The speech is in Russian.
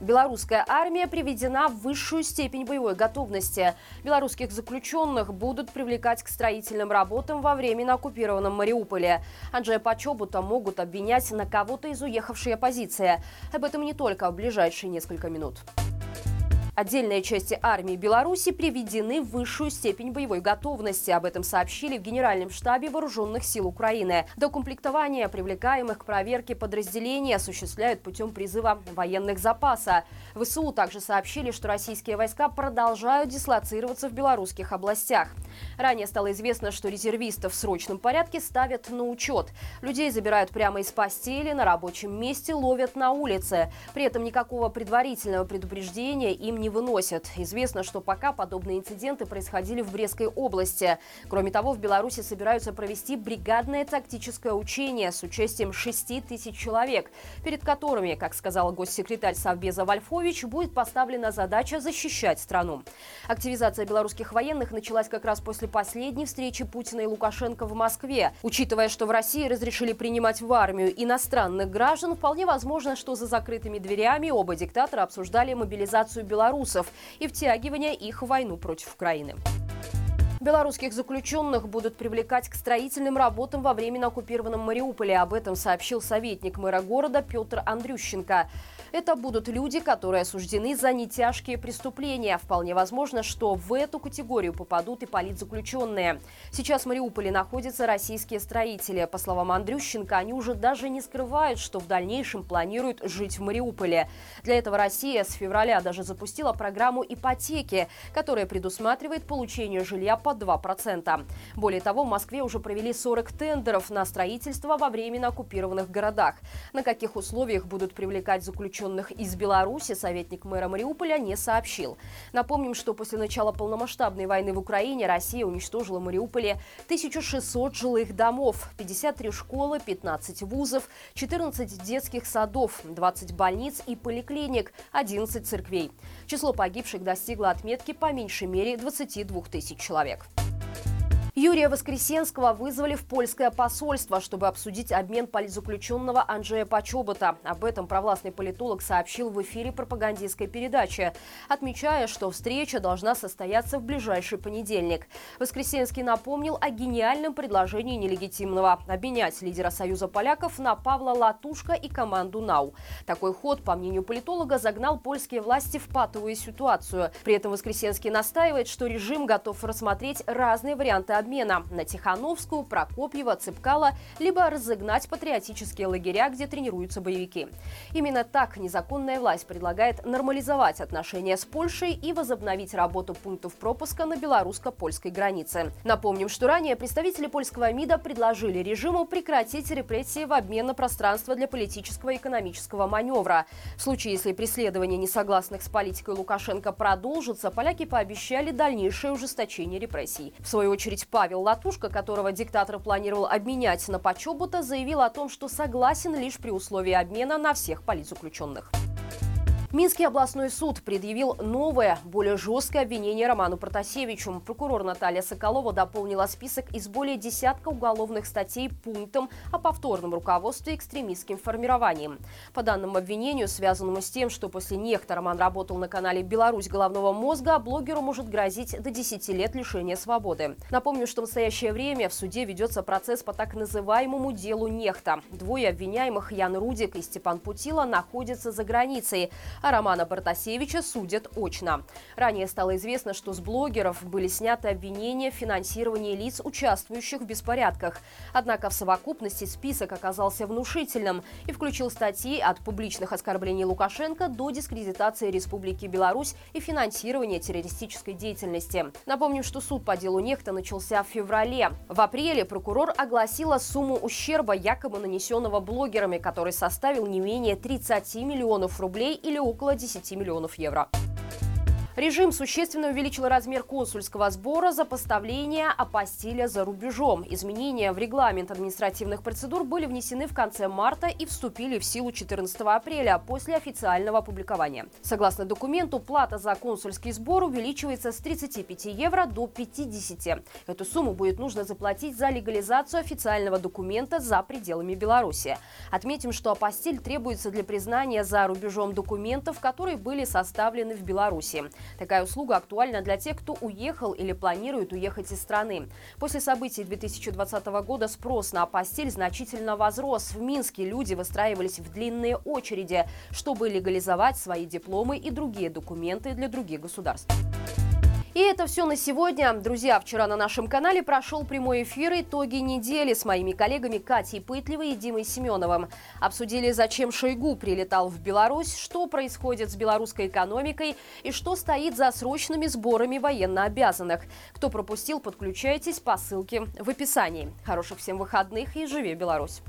Белорусская армия приведена в высшую степень боевой готовности. Белорусских заключенных будут привлекать к строительным работам во временно оккупированном Мариуполе. Анджея Почобута могут обвинять на кого-то из уехавшей оппозиции. Об этом не только в ближайшие несколько минут. Отдельные части армии Беларуси приведены в высшую степень боевой готовности. Об этом сообщили в Генеральном штабе Вооруженных сил Украины. Докомплектование привлекаемых к проверке подразделений осуществляют путем призыва военных запаса. ВСУ также сообщили, что российские войска продолжают дислоцироваться в белорусских областях. Ранее стало известно, что резервистов в срочном порядке ставят на учет. Людей забирают прямо из постели, на рабочем месте ловят на улице. При этом никакого предварительного предупреждения им не выносят. Известно, что пока подобные инциденты происходили в Брестской области. Кроме того, в Беларуси собираются провести бригадное тактическое учение с участием 6 тысяч человек, перед которыми, как сказал госсекретарь Совбеза Вольфович, будет поставлена задача защищать страну. Активизация белорусских военных началась как раз после последней встречи Путина и Лукашенко в Москве. Учитывая, что в России разрешили принимать в армию иностранных граждан, вполне возможно, что за закрытыми дверями оба диктатора обсуждали мобилизацию белорусов и втягивание их в войну против Украины. Белорусских заключенных будут привлекать к строительным работам во временно оккупированном Мариуполе. Об этом сообщил советник мэра города Петр Андрющенко. Это будут люди, которые осуждены за нетяжкие преступления. Вполне возможно, что в эту категорию попадут и политзаключенные. Сейчас в Мариуполе находятся российские строители. По словам Андрющенко, они уже даже не скрывают, что в дальнейшем планируют жить в Мариуполе. Для этого Россия с февраля даже запустила программу ипотеки, которая предусматривает получение жилья по 2%. Более того, в Москве уже провели 40 тендеров на строительство во временно оккупированных городах. На каких условиях будут привлекать заключенных из Беларуси советник мэра Мариуполя не сообщил. Напомним, что после начала полномасштабной войны в Украине Россия уничтожила в Мариуполе 1600 жилых домов, 53 школы, 15 вузов, 14 детских садов, 20 больниц и поликлиник, 11 церквей. Число погибших достигло отметки по меньшей мере 22 тысяч человек. Юрия Воскресенского вызвали в польское посольство, чтобы обсудить обмен политзаключенного Анджея Почобота. Об этом провластный политолог сообщил в эфире пропагандистской передачи, отмечая, что встреча должна состояться в ближайший понедельник. Воскресенский напомнил о гениальном предложении нелегитимного – обменять лидера Союза поляков на Павла Латушка и команду НАУ. Такой ход, по мнению политолога, загнал польские власти в патовую ситуацию. При этом Воскресенский настаивает, что режим готов рассмотреть разные варианты обмена обмена на Тихановскую, Прокопьева, Цыпкала, либо разогнать патриотические лагеря, где тренируются боевики. Именно так незаконная власть предлагает нормализовать отношения с Польшей и возобновить работу пунктов пропуска на белорусско-польской границе. Напомним, что ранее представители польского МИДа предложили режиму прекратить репрессии в обмен на пространство для политического и экономического маневра. В случае, если преследование несогласных с политикой Лукашенко продолжится, поляки пообещали дальнейшее ужесточение репрессий. В свою очередь, Павел Латушка, которого диктатор планировал обменять на Почобота, заявил о том, что согласен лишь при условии обмена на всех политзаключенных. Минский областной суд предъявил новое, более жесткое обвинение Роману Протасевичу. Прокурор Наталья Соколова дополнила список из более десятка уголовных статей пунктом о повторном руководстве экстремистским формированием. По данному обвинению, связанному с тем, что после нехта Роман работал на канале «Беларусь головного мозга», блогеру может грозить до 10 лет лишения свободы. Напомню, что в настоящее время в суде ведется процесс по так называемому делу нехта. Двое обвиняемых Ян Рудик и Степан Путила находятся за границей а Романа Бартасевича судят очно. Ранее стало известно, что с блогеров были сняты обвинения в финансировании лиц, участвующих в беспорядках. Однако в совокупности список оказался внушительным и включил статьи от публичных оскорблений Лукашенко до дискредитации Республики Беларусь и финансирования террористической деятельности. Напомним, что суд по делу Нехта начался в феврале. В апреле прокурор огласила сумму ущерба, якобы нанесенного блогерами, который составил не менее 30 миллионов рублей или около 10 миллионов евро. Режим существенно увеличил размер консульского сбора за поставление апостиля за рубежом. Изменения в регламент административных процедур были внесены в конце марта и вступили в силу 14 апреля после официального опубликования. Согласно документу, плата за консульский сбор увеличивается с 35 евро до 50. Эту сумму будет нужно заплатить за легализацию официального документа за пределами Беларуси. Отметим, что апостиль требуется для признания за рубежом документов, которые были составлены в Беларуси. Такая услуга актуальна для тех, кто уехал или планирует уехать из страны. После событий 2020 года спрос на апостиль значительно возрос. В Минске люди выстраивались в длинные очереди, чтобы легализовать свои дипломы и другие документы для других государств. И это все на сегодня. Друзья, вчера на нашем канале прошел прямой эфир «Итоги недели» с моими коллегами Катей Пытлевой и Димой Семеновым. Обсудили, зачем Шойгу прилетал в Беларусь, что происходит с белорусской экономикой и что стоит за срочными сборами военнообязанных. Кто пропустил, подключайтесь по ссылке в описании. Хороших всем выходных и живи Беларусь!